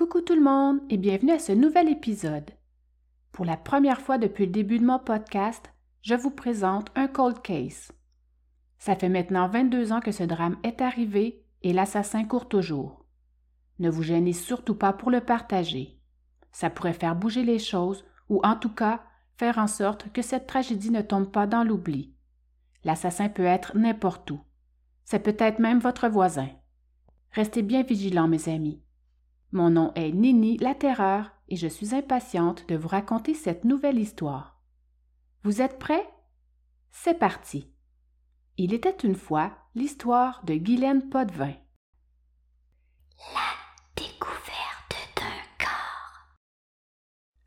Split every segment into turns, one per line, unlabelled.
Coucou tout le monde et bienvenue à ce nouvel épisode. Pour la première fois depuis le début de mon podcast, je vous présente un cold case. Ça fait maintenant 22 ans que ce drame est arrivé et l'assassin court toujours. Ne vous gênez surtout pas pour le partager. Ça pourrait faire bouger les choses ou en tout cas faire en sorte que cette tragédie ne tombe pas dans l'oubli. L'assassin peut être n'importe où. C'est peut-être même votre voisin. Restez bien vigilants, mes amis. Mon nom est Nini la Terreur et je suis impatiente de vous raconter cette nouvelle histoire. Vous êtes prêts? C'est parti. Il était une fois l'histoire de Guylaine Potvin.
La découverte d'un corps.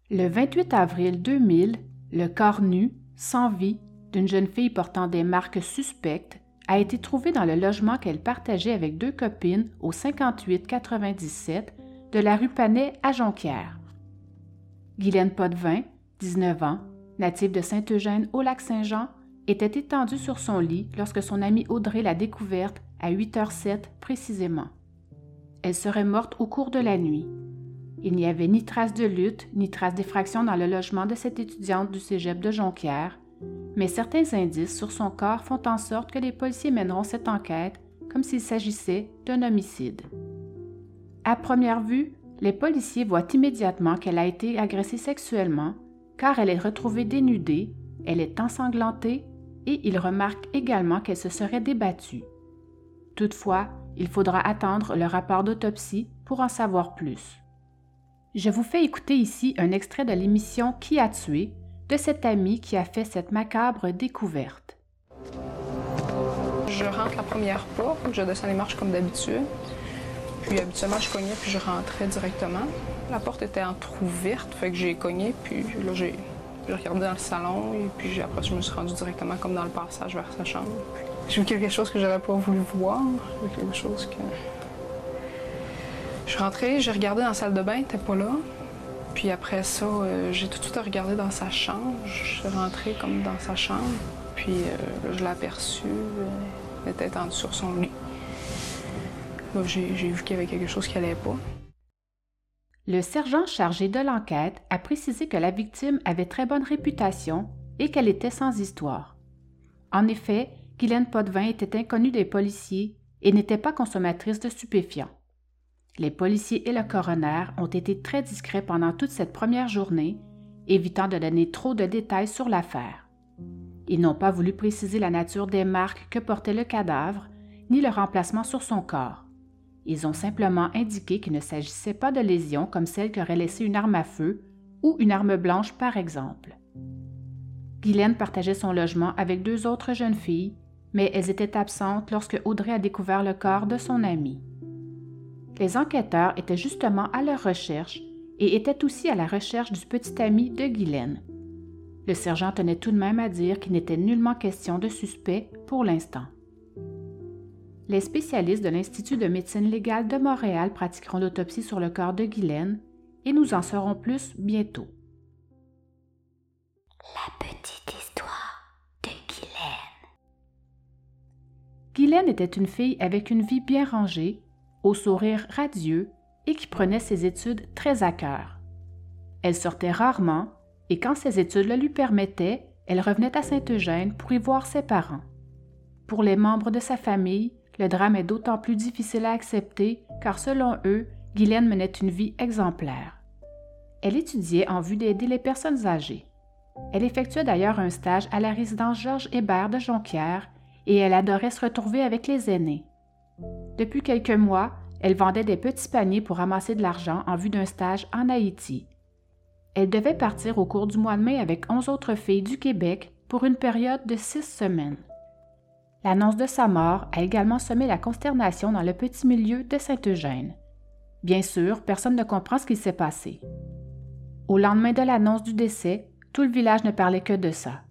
Le 28 avril 2000, le corps nu, sans vie, d'une jeune fille portant des marques suspectes a été trouvé dans le logement qu'elle partageait avec deux copines au 5897 de la rue Panet à Jonquière. Guylaine Potvin, 19 ans, native de Saint-Eugène au lac Saint-Jean, était étendue sur son lit lorsque son amie Audrey l'a découverte à 8h07 précisément. Elle serait morte au cours de la nuit. Il n'y avait ni trace de lutte, ni trace d'effraction dans le logement de cette étudiante du cégep de Jonquière, mais certains indices sur son corps font en sorte que les policiers mèneront cette enquête comme s'il s'agissait d'un homicide. À première vue, les policiers voient immédiatement qu'elle a été agressée sexuellement, car elle est retrouvée dénudée, elle est ensanglantée et ils remarquent également qu'elle se serait débattue. Toutefois, il faudra attendre le rapport d'autopsie pour en savoir plus. Je vous fais écouter ici un extrait de l'émission Qui a tué de cet ami qui a fait cette macabre découverte.
Je rentre la première porte, je descends les marches comme d'habitude. Puis habituellement, je cognais puis je rentrais directement. La porte était entrouverte, fait que j'ai cogné, puis là, j'ai regardé dans le salon, et puis après, je me suis rendue directement comme dans le passage vers sa chambre. J'ai vu quelque chose que j'aurais pas voulu voir, quelque chose que... Je suis rentrée, j'ai regardé dans la salle de bain, elle pas là. Puis après ça, euh, j'ai tout de suite regardé dans sa chambre. Je suis rentrée comme dans sa chambre. Puis euh, là, je l'ai aperçue. euh, elle était étendue sur son lit. J'ai vu qu'il y avait quelque chose qui allait pas.
Le sergent chargé de l'enquête a précisé que la victime avait très bonne réputation et qu'elle était sans histoire. En effet, Guylaine Potvin était inconnue des policiers et n'était pas consommatrice de stupéfiants. Les policiers et le coroner ont été très discrets pendant toute cette première journée, évitant de donner trop de détails sur l'affaire. Ils n'ont pas voulu préciser la nature des marques que portait le cadavre, ni le remplacement sur son corps. Ils ont simplement indiqué qu'il ne s'agissait pas de lésions comme celle qu'aurait laissé une arme à feu ou une arme blanche par exemple. Guylaine partageait son logement avec deux autres jeunes filles, mais elles étaient absentes lorsque Audrey a découvert le corps de son amie. Les enquêteurs étaient justement à leur recherche et étaient aussi à la recherche du petit ami de Guylaine. Le sergent tenait tout de même à dire qu'il n'était nullement question de suspect pour l'instant. Les spécialistes de l'Institut de médecine légale de Montréal pratiqueront l'autopsie sur le corps de Guylaine et nous en saurons plus bientôt.
La petite histoire de Guylaine.
Guylaine était une fille avec une vie bien rangée, au sourire radieux et qui prenait ses études très à cœur. Elle sortait rarement et quand ses études le lui permettaient, elle revenait à Saint-Eugène pour y voir ses parents. Pour les membres de sa famille, le drame est d'autant plus difficile à accepter car selon eux, Guylaine menait une vie exemplaire. Elle étudiait en vue d'aider les personnes âgées. Elle effectuait d'ailleurs un stage à la résidence Georges Hébert de Jonquière et elle adorait se retrouver avec les aînés. Depuis quelques mois, elle vendait des petits paniers pour ramasser de l'argent en vue d'un stage en Haïti. Elle devait partir au cours du mois de mai avec onze autres filles du Québec pour une période de six semaines. L'annonce de sa mort a également semé la consternation dans le petit milieu de Saint-Eugène. Bien sûr, personne ne comprend ce qui s'est passé. Au lendemain de l'annonce du décès, tout le village ne parlait que de ça.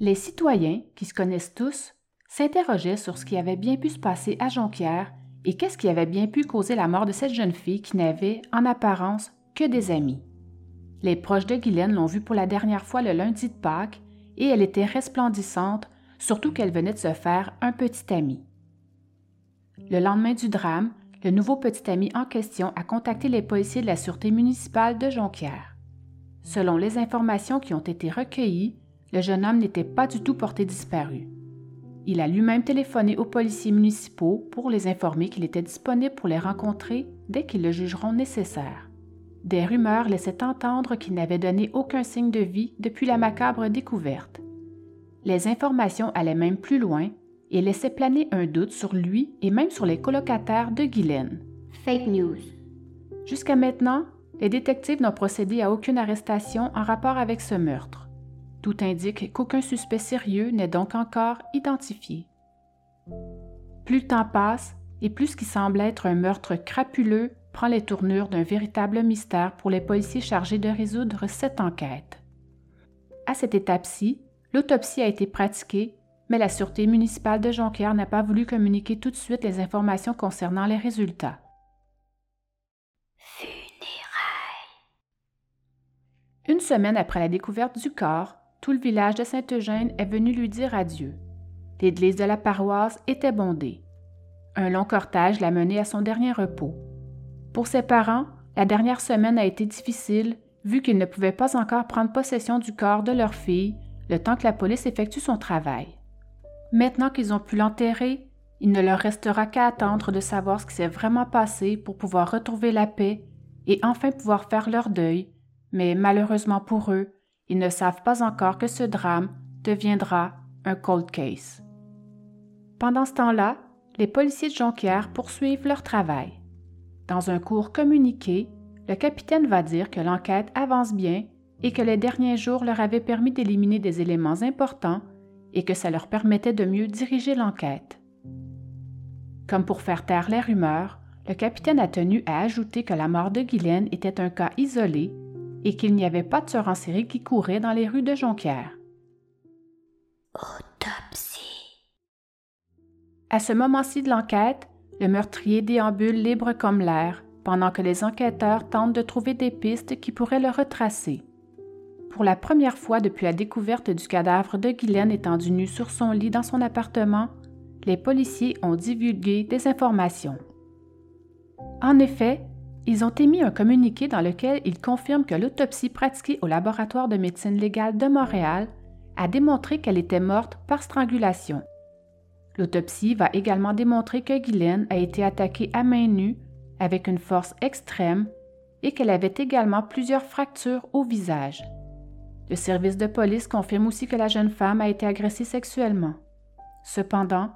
Les citoyens, qui se connaissent tous, s'interrogeaient sur ce qui avait bien pu se passer à Jonquière et qu'est-ce qui avait bien pu causer la mort de cette jeune fille qui n'avait, en apparence, que des amis. Les proches de Guylaine l'ont vue pour la dernière fois le lundi de Pâques et elle était resplendissante, surtout qu'elle venait de se faire un petit ami. Le lendemain du drame, le nouveau petit ami en question a contacté les policiers de la Sûreté municipale de Jonquière. Selon les informations qui ont été recueillies, le jeune homme n'était pas du tout porté disparu. Il a lui-même téléphoné aux policiers municipaux pour les informer qu'il était disponible pour les rencontrer dès qu'ils le jugeront nécessaire. Des rumeurs laissaient entendre qu'il n'avait donné aucun signe de vie depuis la macabre découverte. Les informations allaient même plus loin et laissaient planer un doute sur lui et même sur les colocataires de Guylaine.
Fake news.
Jusqu'à maintenant, les détectives n'ont procédé à aucune arrestation en rapport avec ce meurtre. Tout indique qu'aucun suspect sérieux n'est donc encore identifié. Plus le temps passe, et plus ce qui semble être un meurtre crapuleux prend les tournures d'un véritable mystère pour les policiers chargés de résoudre cette enquête. À cette étape-ci, l'autopsie a été pratiquée, mais la Sûreté municipale de Jonquière n'a pas voulu communiquer tout de suite les informations concernant les résultats. Une semaine après la découverte du corps, tout le village de Saint-Eugène est venu lui dire adieu. L'église de la paroisse était bondée. Un long cortège l'a mené à son dernier repos. Pour ses parents, la dernière semaine a été difficile vu qu'ils ne pouvaient pas encore prendre possession du corps de leur fille le temps que la police effectue son travail. Maintenant qu'ils ont pu l'enterrer, il ne leur restera qu'à attendre de savoir ce qui s'est vraiment passé pour pouvoir retrouver la paix et enfin pouvoir faire leur deuil, mais malheureusement pour eux, ils ne savent pas encore que ce drame deviendra un cold case. Pendant ce temps-là, les policiers de Jonquière poursuivent leur travail. Dans un court communiqué, le capitaine va dire que l'enquête avance bien et que les derniers jours leur avaient permis d'éliminer des éléments importants et que ça leur permettait de mieux diriger l'enquête. Comme pour faire taire les rumeurs, le capitaine a tenu à ajouter que la mort de Guylaine était un cas isolé et qu'il n'y avait pas de tueur en série qui courait dans les rues de Jonquière.
Autopsie.
À ce moment-ci de l'enquête, le meurtrier déambule libre comme l'air, pendant que les enquêteurs tentent de trouver des pistes qui pourraient le retracer. Pour la première fois depuis la découverte du cadavre de Guylaine étendu nu sur son lit dans son appartement, les policiers ont divulgué des informations. En effet, ils ont émis un communiqué dans lequel ils confirment que l'autopsie pratiquée au laboratoire de médecine légale de Montréal a démontré qu'elle était morte par strangulation. L'autopsie va également démontrer que Guylaine a été attaquée à main nue avec une force extrême et qu'elle avait également plusieurs fractures au visage. Le service de police confirme aussi que la jeune femme a été agressée sexuellement. Cependant,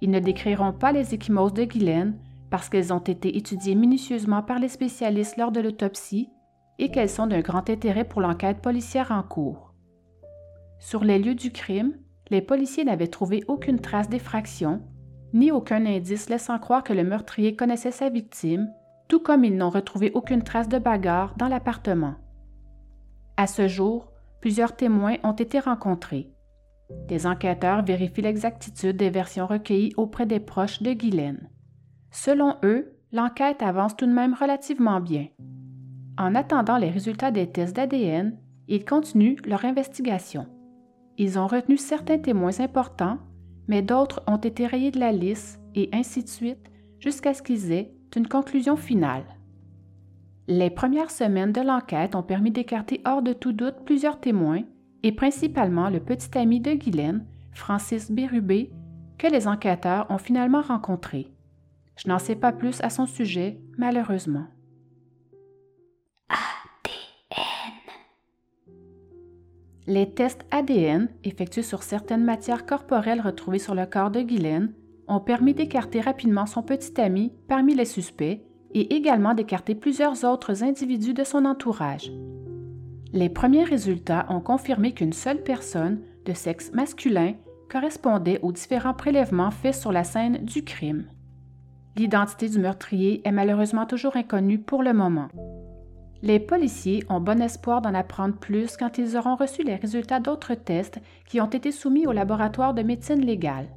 ils ne décriront pas les échymoses de Guylaine parce qu'elles ont été étudiées minutieusement par les spécialistes lors de l'autopsie et qu'elles sont d'un grand intérêt pour l'enquête policière en cours. Sur les lieux du crime, les policiers n'avaient trouvé aucune trace d'effraction, ni aucun indice laissant croire que le meurtrier connaissait sa victime, tout comme ils n'ont retrouvé aucune trace de bagarre dans l'appartement. À ce jour, plusieurs témoins ont été rencontrés. Des enquêteurs vérifient l'exactitude des versions recueillies auprès des proches de Guylaine. Selon eux, l'enquête avance tout de même relativement bien. En attendant les résultats des tests d'ADN, ils continuent leur investigation. Ils ont retenu certains témoins importants, mais d'autres ont été rayés de la liste et ainsi de suite jusqu'à ce qu'ils aient une conclusion finale. Les premières semaines de l'enquête ont permis d'écarter hors de tout doute plusieurs témoins, et principalement le petit ami de Guylaine, Francis Bérubé, que les enquêteurs ont finalement rencontré. Je n'en sais pas plus à son sujet, malheureusement.
ADN.
Les tests ADN, effectués sur certaines matières corporelles retrouvées sur le corps de Guylaine, ont permis d'écarter rapidement son petit ami parmi les suspects et également d'écarter plusieurs autres individus de son entourage. Les premiers résultats ont confirmé qu'une seule personne, de sexe masculin, correspondait aux différents prélèvements faits sur la scène du crime. L'identité du meurtrier est malheureusement toujours inconnue pour le moment. Les policiers ont bon espoir d'en apprendre plus quand ils auront reçu les résultats d'autres tests qui ont été soumis au laboratoire de médecine légale.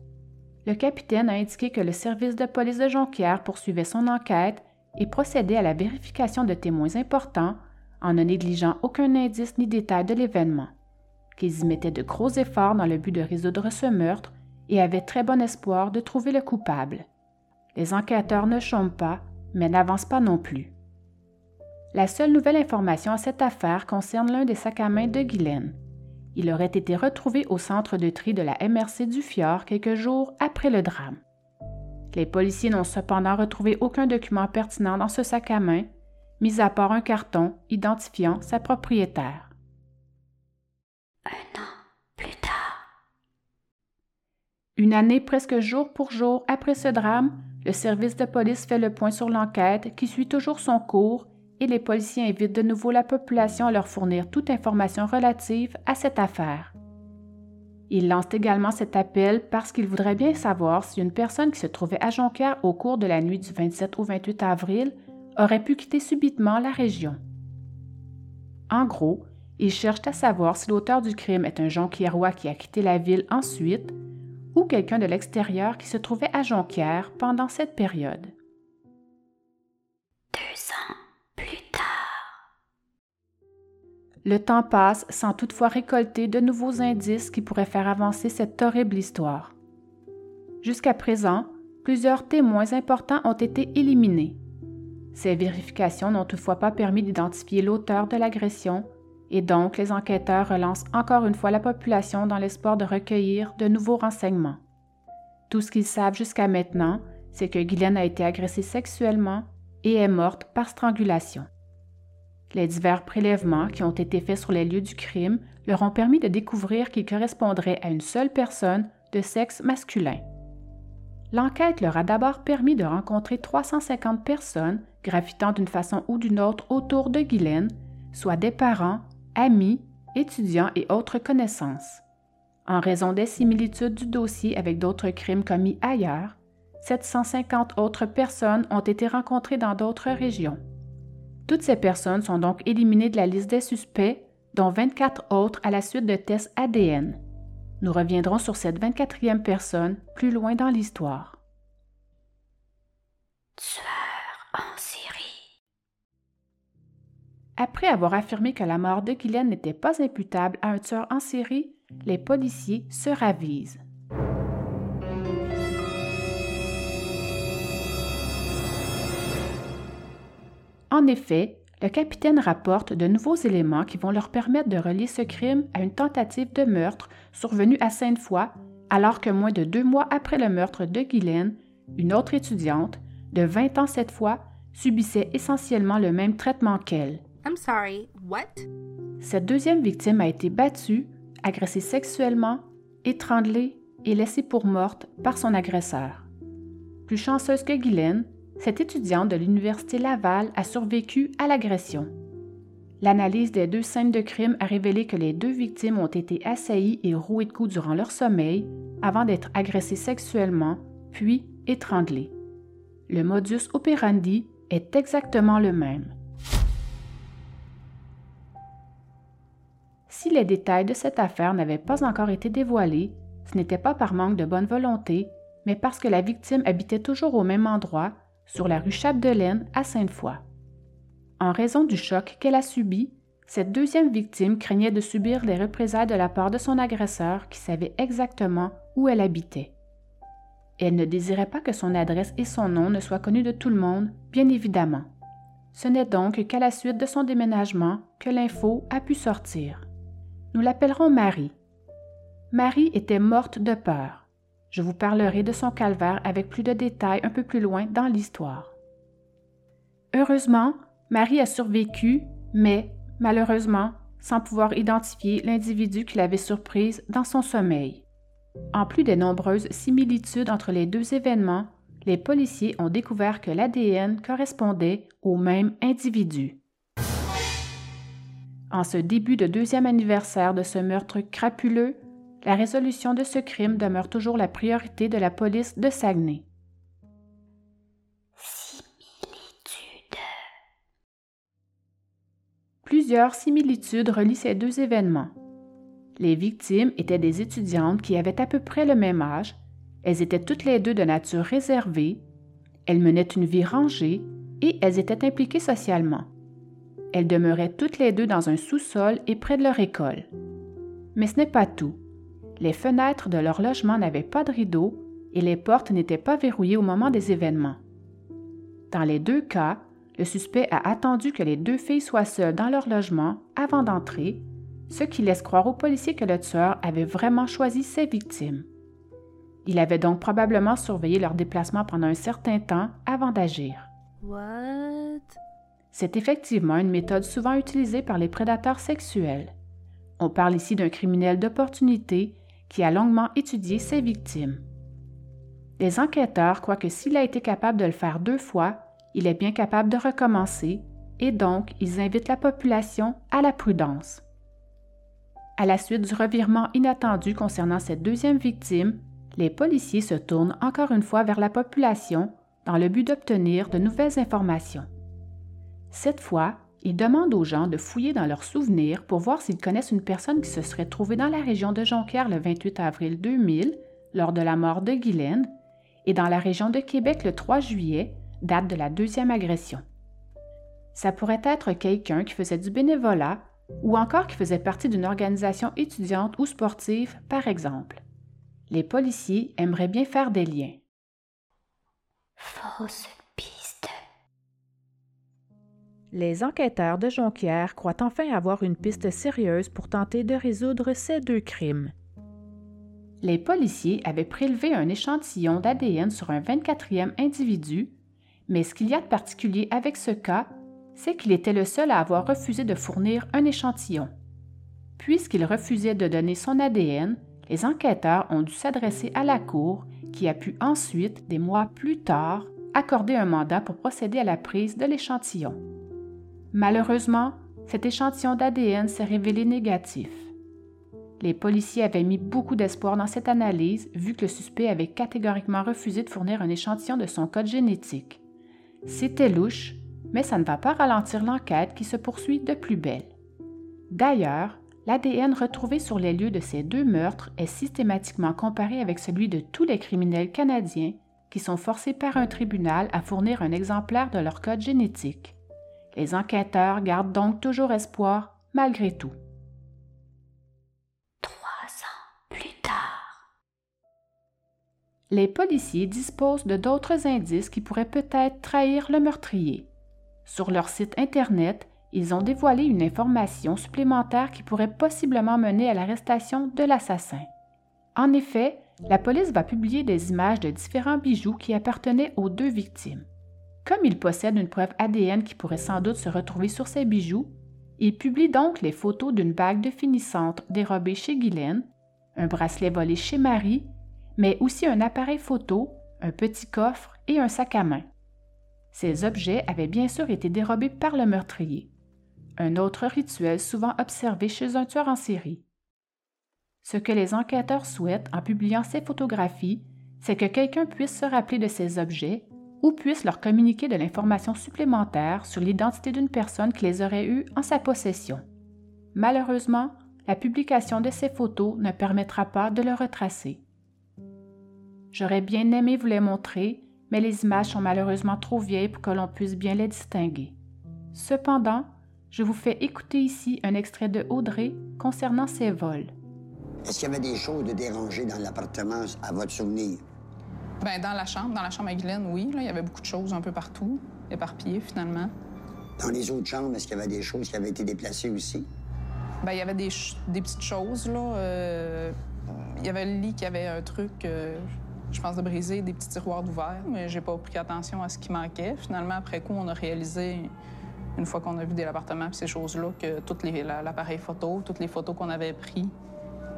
Le capitaine a indiqué que le service de police de Jonquière poursuivait son enquête et procédait à la vérification de témoins importants en ne négligeant aucun indice ni détail de l'événement, qu'ils y mettaient de gros efforts dans le but de résoudre ce meurtre et avaient très bon espoir de trouver le coupable. Les enquêteurs ne chôment pas mais n'avance pas non plus. La seule nouvelle information à cette affaire concerne l'un des sacs à main de Guylaine. Il aurait été retrouvé au centre de tri de la MRC du Fjord quelques jours après le drame. Les policiers n'ont cependant retrouvé aucun document pertinent dans ce sac à main, mis à part un carton identifiant sa propriétaire.
Un an plus tard.
Une année presque jour pour jour après ce drame, le service de police fait le point sur l'enquête qui suit toujours son cours et les policiers invitent de nouveau la population à leur fournir toute information relative à cette affaire. Ils lancent également cet appel parce qu'ils voudraient bien savoir si une personne qui se trouvait à Jonquière au cours de la nuit du 27 au 28 avril aurait pu quitter subitement la région. En gros, ils cherchent à savoir si l'auteur du crime est un Jonquiérois qui a quitté la ville ensuite ou quelqu'un de l'extérieur qui se trouvait à Jonquière pendant cette période. Le temps passe sans toutefois récolter de nouveaux indices qui pourraient faire avancer cette horrible histoire. Jusqu'à présent, plusieurs témoins importants ont été éliminés. Ces vérifications n'ont toutefois pas permis d'identifier l'auteur de l'agression et donc les enquêteurs relancent encore une fois la population dans l'espoir de recueillir de nouveaux renseignements. Tout ce qu'ils savent jusqu'à maintenant, c'est que Guylaine a été agressée sexuellement et est morte par strangulation. Les divers prélèvements qui ont été faits sur les lieux du crime leur ont permis de découvrir qu'il correspondrait à une seule personne de sexe masculin. L'enquête leur a d'abord permis de rencontrer 350 personnes gravitant d'une façon ou d'une autre autour de Guylaine, soit des parents, amis, étudiants et autres connaissances. En raison des similitudes du dossier avec d'autres crimes commis ailleurs, 750 autres personnes ont été rencontrées dans d'autres régions. Toutes ces personnes sont donc éliminées de la liste des suspects, dont 24 autres à la suite de tests ADN. Nous reviendrons sur cette 24e personne plus loin dans l'histoire.
Tueur en Syrie.
Après avoir affirmé que la mort de Guylaine n'était pas imputable à un tueur en série, les policiers se ravisent. En effet, le capitaine rapporte de nouveaux éléments qui vont leur permettre de relier ce crime à une tentative de meurtre survenue à Sainte-Foy, alors que moins de deux mois après le meurtre de Guylaine, une autre étudiante, de 20 ans cette fois, subissait essentiellement le même traitement qu'elle.
I'm sorry, what?
Cette deuxième victime a été battue, agressée sexuellement, étranglée et laissée pour morte par son agresseur. Plus chanceuse que Guylaine, cette étudiante de l'Université Laval a survécu à l'agression. L'analyse des deux scènes de crime a révélé que les deux victimes ont été assaillies et rouées de coups durant leur sommeil avant d'être agressées sexuellement, puis étranglées. Le modus operandi est exactement le même. Si les détails de cette affaire n'avaient pas encore été dévoilés, ce n'était pas par manque de bonne volonté, mais parce que la victime habitait toujours au même endroit sur la rue Chapdelaine à Sainte-Foy. En raison du choc qu'elle a subi, cette deuxième victime craignait de subir les représailles de la part de son agresseur qui savait exactement où elle habitait. Elle ne désirait pas que son adresse et son nom ne soient connus de tout le monde, bien évidemment. Ce n'est donc qu'à la suite de son déménagement que l'info a pu sortir. Nous l'appellerons Marie. Marie était morte de peur. Je vous parlerai de son calvaire avec plus de détails un peu plus loin dans l'histoire. Heureusement, Marie a survécu, mais, malheureusement, sans pouvoir identifier l'individu qui l'avait surprise dans son sommeil. En plus des nombreuses similitudes entre les deux événements, les policiers ont découvert que l'ADN correspondait au même individu. En ce début de deuxième anniversaire de ce meurtre crapuleux, la résolution de ce crime demeure toujours la priorité de la police de Saguenay.
Similitude.
Plusieurs similitudes relient ces deux événements. Les victimes étaient des étudiantes qui avaient à peu près le même âge, elles étaient toutes les deux de nature réservée, elles menaient une vie rangée et elles étaient impliquées socialement. Elles demeuraient toutes les deux dans un sous-sol et près de leur école. Mais ce n'est pas tout. Les fenêtres de leur logement n'avaient pas de rideaux et les portes n'étaient pas verrouillées au moment des événements. Dans les deux cas, le suspect a attendu que les deux filles soient seules dans leur logement avant d'entrer, ce qui laisse croire aux policiers que le tueur avait vraiment choisi ses victimes. Il avait donc probablement surveillé leur déplacement pendant un certain temps avant d'agir. C'est effectivement une méthode souvent utilisée par les prédateurs sexuels. On parle ici d'un criminel d'opportunité qui a longuement étudié ses victimes. Les enquêteurs croient que s'il a été capable de le faire deux fois, il est bien capable de recommencer et donc ils invitent la population à la prudence. À la suite du revirement inattendu concernant cette deuxième victime, les policiers se tournent encore une fois vers la population dans le but d'obtenir de nouvelles informations. Cette fois, ils demandent aux gens de fouiller dans leurs souvenirs pour voir s'ils connaissent une personne qui se serait trouvée dans la région de Jonquière le 28 avril 2000, lors de la mort de Guylaine, et dans la région de Québec le 3 juillet, date de la deuxième agression. Ça pourrait être quelqu'un qui faisait du bénévolat ou encore qui faisait partie d'une organisation étudiante ou sportive, par exemple. Les policiers aimeraient bien faire des liens.
Fausse
Les enquêteurs de Jonquière croient enfin avoir une piste sérieuse pour tenter de résoudre ces deux crimes. Les policiers avaient prélevé un échantillon d'ADN sur un 24e individu, mais ce qu'il y a de particulier avec ce cas, c'est qu'il était le seul à avoir refusé de fournir un échantillon. Puisqu'il refusait de donner son ADN, les enquêteurs ont dû s'adresser à la Cour qui a pu ensuite, des mois plus tard, accorder un mandat pour procéder à la prise de l'échantillon. Malheureusement, cet échantillon d'ADN s'est révélé négatif. Les policiers avaient mis beaucoup d'espoir dans cette analyse vu que le suspect avait catégoriquement refusé de fournir un échantillon de son code génétique. C'était louche, mais ça ne va pas ralentir l'enquête qui se poursuit de plus belle. D'ailleurs, l'ADN retrouvé sur les lieux de ces deux meurtres est systématiquement comparé avec celui de tous les criminels canadiens qui sont forcés par un tribunal à fournir un exemplaire de leur code génétique. Les enquêteurs gardent donc toujours espoir malgré tout.
Trois ans plus tard.
Les policiers disposent de d'autres indices qui pourraient peut-être trahir le meurtrier. Sur leur site Internet, ils ont dévoilé une information supplémentaire qui pourrait possiblement mener à l'arrestation de l'assassin. En effet, la police va publier des images de différents bijoux qui appartenaient aux deux victimes. Comme ils possèdent une preuve ADN qui pourrait sans doute se retrouver sur ces bijoux, ils publient donc les photos d'une bague de finissante dérobée chez Guylaine, un bracelet volé chez Marie, mais aussi un appareil photo, un petit coffre et un sac à main. Ces objets avaient bien sûr été dérobés par le meurtrier un autre rituel souvent observé chez un tueur en série. Ce que les enquêteurs souhaitent en publiant ces photographies, c'est que quelqu'un puisse se rappeler de ces objets ou puisse leur communiquer de l'information supplémentaire sur l'identité d'une personne qui les aurait eues en sa possession. Malheureusement, la publication de ces photos ne permettra pas de le retracer. J'aurais bien aimé vous les montrer, mais les images sont malheureusement trop vieilles pour que l'on puisse bien les distinguer. Cependant, je vous fais écouter ici un extrait de Audrey concernant ses vols.
Est-ce qu'il y avait des choses de dérangées dans l'appartement à votre souvenir?
Ben, dans la chambre, dans la chambre à Guylaine, oui. Là, il y avait beaucoup de choses un peu partout, éparpillées finalement.
Dans les autres chambres, est-ce qu'il y avait des choses qui avaient été déplacées aussi?
Ben, il y avait des, ch- des petites choses, là. euh, Il y avait le lit qui avait un truc, euh, je pense, de brisé, des petits tiroirs d'ouvert, mais j'ai pas pris attention à ce qui manquait. Finalement, après coup, on a réalisé, une fois qu'on a vidé l'appartement puis ces choses-là, que tout l'appareil photo, toutes les photos qu'on avait prises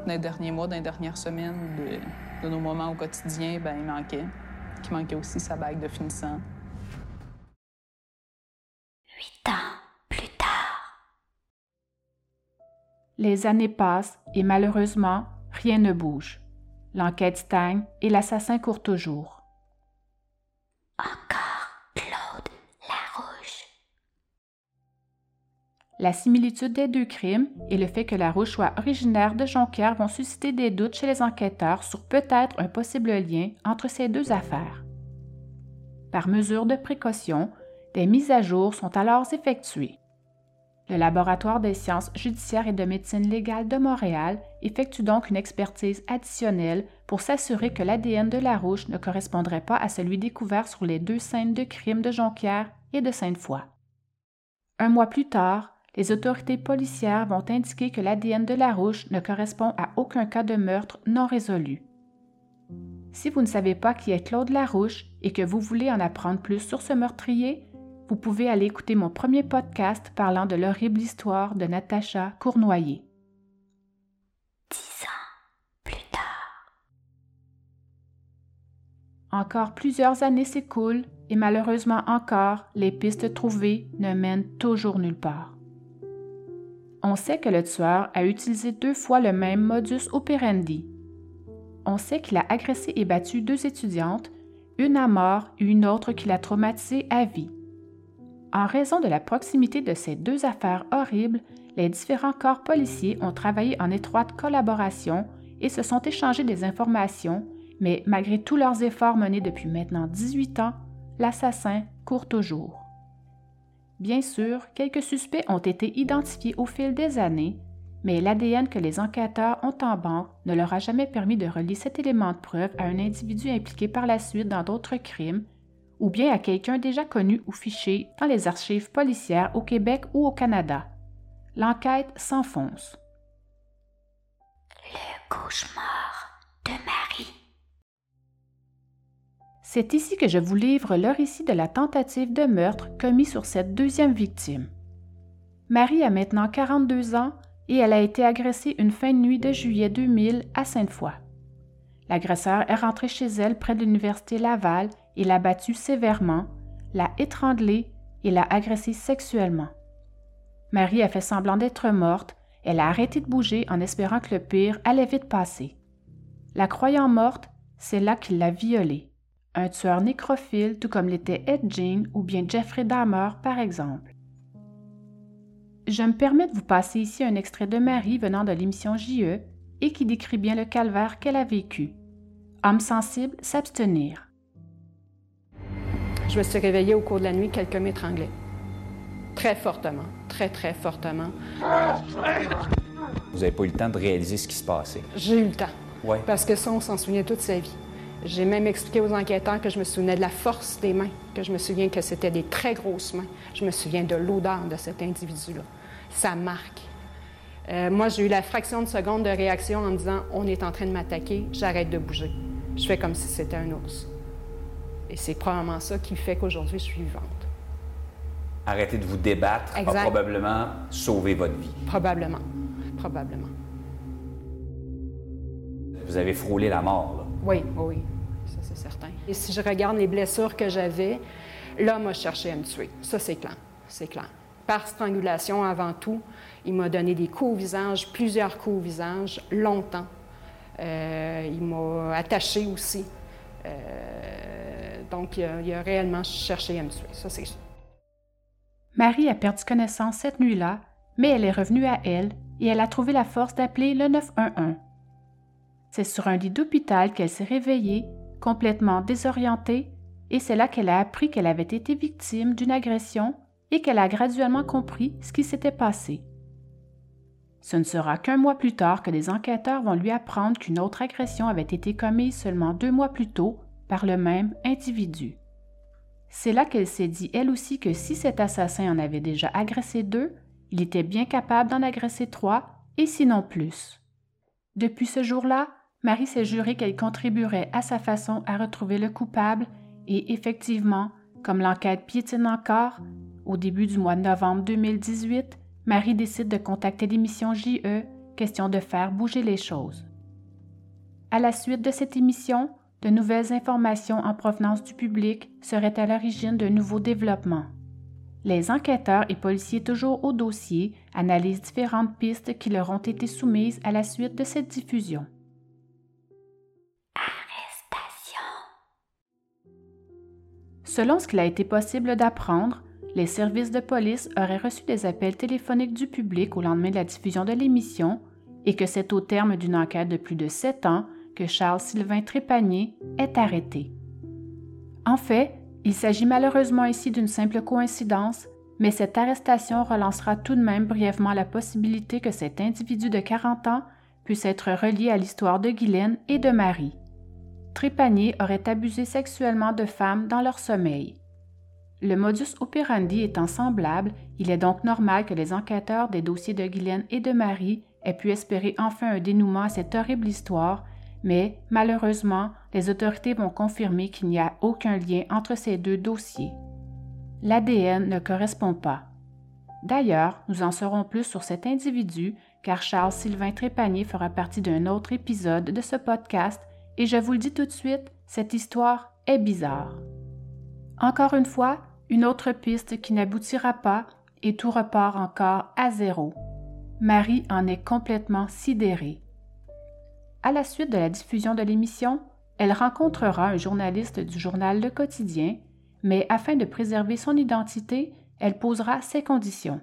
dans les derniers mois, dans les dernières semaines de, de nos moments au quotidien, ben il manquait. Qu'il manquait aussi sa bague de finissant.
Huit ans plus tard.
Les années passent et malheureusement, rien ne bouge. L'enquête stagne et l'assassin court toujours.
Encore Claude Larouche.
La similitude des deux crimes et le fait que la rouge soit originaire de Jonquière vont susciter des doutes chez les enquêteurs sur peut-être un possible lien entre ces deux affaires. Par mesure de précaution, des mises à jour sont alors effectuées. Le Laboratoire des sciences judiciaires et de médecine légale de Montréal effectue donc une expertise additionnelle pour s'assurer que l'ADN de Larouche ne correspondrait pas à celui découvert sur les deux scènes de crime de Jonquière et de Sainte-Foy. Un mois plus tard, les autorités policières vont indiquer que l'ADN de Larouche ne correspond à aucun cas de meurtre non résolu. Si vous ne savez pas qui est Claude Larouche et que vous voulez en apprendre plus sur ce meurtrier, vous pouvez aller écouter mon premier podcast parlant de l'horrible histoire de Natacha Cournoyer.
Dix ans plus tard.
Encore plusieurs années s'écoulent et malheureusement encore, les pistes trouvées ne mènent toujours nulle part. On sait que le tueur a utilisé deux fois le même modus operandi. On sait qu'il a agressé et battu deux étudiantes, une à mort et une autre qui l'a traumatisée à vie. En raison de la proximité de ces deux affaires horribles, les différents corps policiers ont travaillé en étroite collaboration et se sont échangés des informations, mais malgré tous leurs efforts menés depuis maintenant 18 ans, l'assassin court toujours. Bien sûr, quelques suspects ont été identifiés au fil des années, mais l'ADN que les enquêteurs ont en banque ne leur a jamais permis de relier cet élément de preuve à un individu impliqué par la suite dans d'autres crimes ou bien à quelqu'un déjà connu ou fiché dans les archives policières au Québec ou au Canada. L'enquête s'enfonce. C'est ici que je vous livre le récit de la tentative de meurtre commis sur cette deuxième victime. Marie a maintenant 42 ans et elle a été agressée une fin de nuit de juillet 2000 à Sainte-Foy. L'agresseur est rentré chez elle près de l'Université Laval et l'a battue sévèrement, l'a étranglée et l'a agressée sexuellement. Marie a fait semblant d'être morte, elle a arrêté de bouger en espérant que le pire allait vite passer. La croyant morte, c'est là qu'il l'a violée. Un tueur nécrophile tout comme l'était Ed Jean ou bien Jeffrey Dahmer par exemple. Je me permets de vous passer ici un extrait de Marie venant de l'émission JE et qui décrit bien le calvaire qu'elle a vécu. Homme sensible, s'abstenir.
Je me suis réveillée au cours de la nuit, quelqu'un m'étranglait. Très fortement, très, très fortement.
Vous n'avez pas eu le temps de réaliser ce qui se passait?
J'ai eu le temps.
Ouais.
Parce que ça, on s'en souvenait toute sa vie. J'ai même expliqué aux enquêteurs que je me souvenais de la force des mains, que je me souviens que c'était des très grosses mains. Je me souviens de l'odeur de cet individu-là. Ça marque. Euh, moi, j'ai eu la fraction de seconde de réaction en me disant on est en train de m'attaquer, j'arrête de bouger. Je fais comme si c'était un ours. Et c'est probablement ça qui fait qu'aujourd'hui, je suis vivante.
Arrêter de vous débattre a probablement sauvé votre vie.
Probablement. Probablement.
Vous avez frôlé la mort, là.
Oui, oui. Ça, c'est certain. Et si je regarde les blessures que j'avais, l'homme a cherché à me tuer. Ça, c'est clair. C'est clair. Par strangulation avant tout, il m'a donné des coups au visage, plusieurs coups au visage, longtemps. Euh, il m'a attaché aussi. Euh, donc, il a, réellement cherché à me tuer. Ça, c'est.
Marie a perdu connaissance cette nuit-là, mais elle est revenue à elle et elle a trouvé la force d'appeler le 911. C'est sur un lit d'hôpital qu'elle s'est réveillée, complètement désorientée, et c'est là qu'elle a appris qu'elle avait été victime d'une agression et qu'elle a graduellement compris ce qui s'était passé. Ce ne sera qu'un mois plus tard que les enquêteurs vont lui apprendre qu'une autre agression avait été commise seulement deux mois plus tôt par le même individu. C'est là qu'elle s'est dit elle aussi que si cet assassin en avait déjà agressé deux, il était bien capable d'en agresser trois, et sinon plus. Depuis ce jour-là, Marie s'est juré qu'elle contribuerait à sa façon à retrouver le coupable, et effectivement, comme l'enquête piétine encore, au début du mois de novembre 2018, Marie décide de contacter l'émission JE, question de faire bouger les choses. À la suite de cette émission, de nouvelles informations en provenance du public seraient à l'origine de nouveaux développements. Les enquêteurs et policiers toujours au dossier analysent différentes pistes qui leur ont été soumises à la suite de cette diffusion. Selon ce qu'il a été possible d'apprendre, les services de police auraient reçu des appels téléphoniques du public au lendemain de la diffusion de l'émission et que c'est au terme d'une enquête de plus de sept ans que Charles Sylvain Trépanier est arrêté. En fait, il s'agit malheureusement ici d'une simple coïncidence, mais cette arrestation relancera tout de même brièvement la possibilité que cet individu de 40 ans puisse être relié à l'histoire de Guylaine et de Marie. Trépanier aurait abusé sexuellement de femmes dans leur sommeil. Le modus operandi étant semblable, il est donc normal que les enquêteurs des dossiers de Guylaine et de Marie aient pu espérer enfin un dénouement à cette horrible histoire, mais malheureusement, les autorités vont confirmer qu'il n'y a aucun lien entre ces deux dossiers. L'ADN ne correspond pas. D'ailleurs, nous en saurons plus sur cet individu car Charles Sylvain Trépanier fera partie d'un autre épisode de ce podcast et je vous le dis tout de suite, cette histoire est bizarre. Encore une fois, une autre piste qui n'aboutira pas et tout repart encore à zéro. Marie en est complètement sidérée. À la suite de la diffusion de l'émission, elle rencontrera un journaliste du journal Le Quotidien, mais afin de préserver son identité, elle posera ses conditions.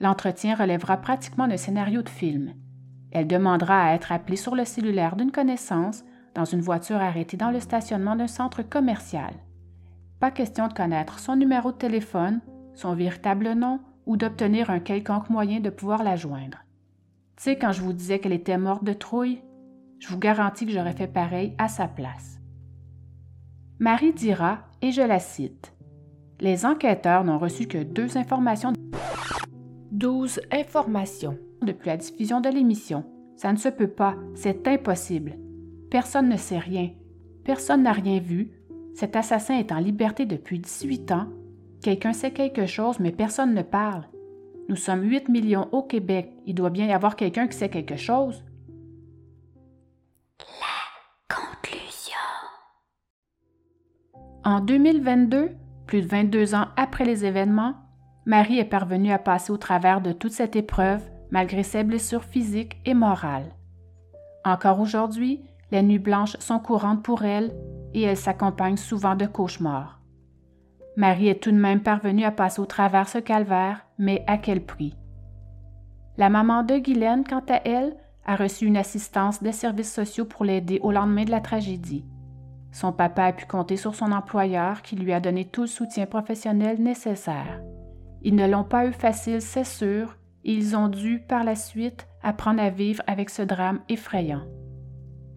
L'entretien relèvera pratiquement d'un scénario de film. Elle demandera à être appelée sur le cellulaire d'une connaissance dans une voiture arrêtée dans le stationnement d'un centre commercial. Pas question de connaître son numéro de téléphone, son véritable nom ou d'obtenir un quelconque moyen de pouvoir la joindre. Tu sais, quand je vous disais qu'elle était morte de trouille, je vous garantis que j'aurais fait pareil à sa place. Marie dira, et je la cite, Les enquêteurs n'ont reçu que deux informations. Douze informations depuis la diffusion de l'émission. Ça ne se peut pas, c'est impossible. Personne ne sait rien. Personne n'a rien vu. Cet assassin est en liberté depuis 18 ans. Quelqu'un sait quelque chose, mais personne ne parle. Nous sommes 8 millions au Québec. Il doit bien y avoir quelqu'un qui sait quelque chose. En 2022, plus de 22 ans après les événements, Marie est parvenue à passer au travers de toute cette épreuve malgré ses blessures physiques et morales. Encore aujourd'hui, les nuits blanches sont courantes pour elle et elles s'accompagnent souvent de cauchemars. Marie est tout de même parvenue à passer au travers ce calvaire, mais à quel prix? La maman de Guylaine, quant à elle, a reçu une assistance des services sociaux pour l'aider au lendemain de la tragédie. Son papa a pu compter sur son employeur qui lui a donné tout le soutien professionnel nécessaire. Ils ne l'ont pas eu facile, c'est sûr, et ils ont dû, par la suite, apprendre à vivre avec ce drame effrayant.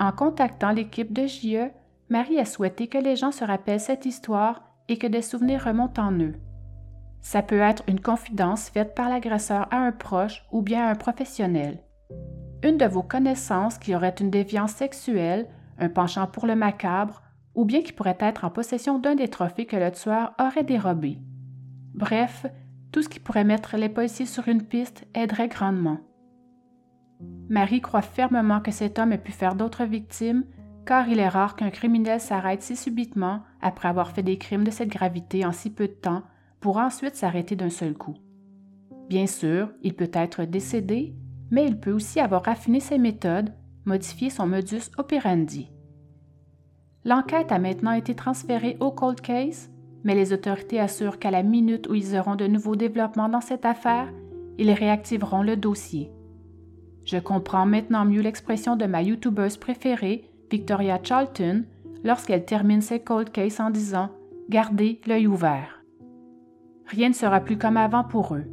En contactant l'équipe de JE, Marie a souhaité que les gens se rappellent cette histoire et que des souvenirs remontent en eux. Ça peut être une confidence faite par l'agresseur à un proche ou bien à un professionnel. Une de vos connaissances qui aurait une déviance sexuelle, un penchant pour le macabre ou bien qui pourrait être en possession d'un des trophées que le tueur aurait dérobés. Bref, tout ce qui pourrait mettre les policiers sur une piste aiderait grandement. Marie croit fermement que cet homme ait pu faire d'autres victimes, car il est rare qu'un criminel s'arrête si subitement après avoir fait des crimes de cette gravité en si peu de temps pour ensuite s'arrêter d'un seul coup. Bien sûr, il peut être décédé, mais il peut aussi avoir raffiné ses méthodes, modifié son modus operandi. L'enquête a maintenant été transférée au cold case, mais les autorités assurent qu'à la minute où ils auront de nouveaux développements dans cette affaire, ils réactiveront le dossier. Je comprends maintenant mieux l'expression de ma youtubeuse préférée, Victoria Charlton, lorsqu'elle termine ses cold cases en disant Gardez l'œil ouvert. Rien ne sera plus comme avant pour eux.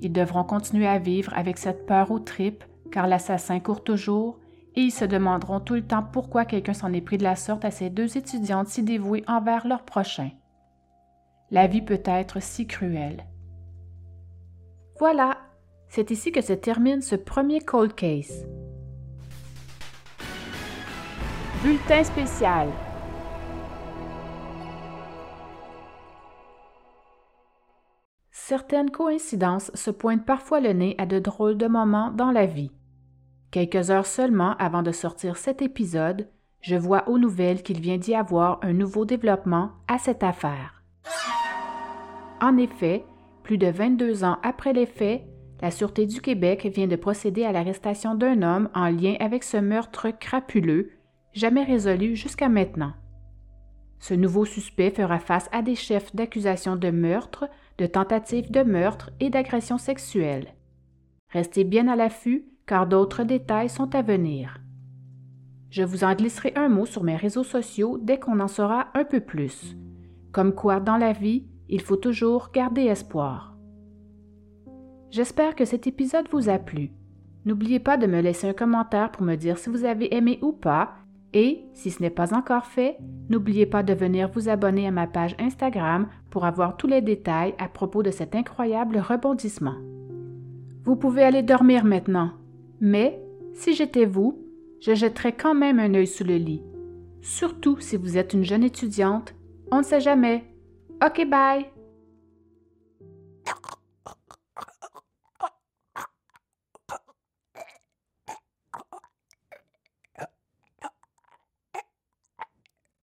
Ils devront continuer à vivre avec cette peur aux tripes, car l'assassin court toujours et ils se demanderont tout le temps pourquoi quelqu'un s'en est pris de la sorte à ces deux étudiantes si dévouées envers leur prochain. La vie peut être si cruelle. Voilà, c'est ici que se termine ce premier cold case. Bulletin spécial. Certaines coïncidences se pointent parfois le nez à de drôles de moments dans la vie. Quelques heures seulement avant de sortir cet épisode, je vois aux nouvelles qu'il vient d'y avoir un nouveau développement à cette affaire. En effet, plus de 22 ans après les faits, la Sûreté du Québec vient de procéder à l'arrestation d'un homme en lien avec ce meurtre crapuleux, jamais résolu jusqu'à maintenant. Ce nouveau suspect fera face à des chefs d'accusation de meurtre, de tentative de meurtre et d'agression sexuelle. Restez bien à l'affût car d'autres détails sont à venir. Je vous en glisserai un mot sur mes réseaux sociaux dès qu'on en saura un peu plus. Comme quoi, dans la vie, il faut toujours garder espoir. J'espère que cet épisode vous a plu. N'oubliez pas de me laisser un commentaire pour me dire si vous avez aimé ou pas. Et, si ce n'est pas encore fait, n'oubliez pas de venir vous abonner à ma page Instagram pour avoir tous les détails à propos de cet incroyable rebondissement. Vous pouvez aller dormir maintenant, mais si j'étais vous, je jetterais quand même un œil sous le lit. Surtout si vous êtes une jeune étudiante, on ne sait jamais. OK, bye!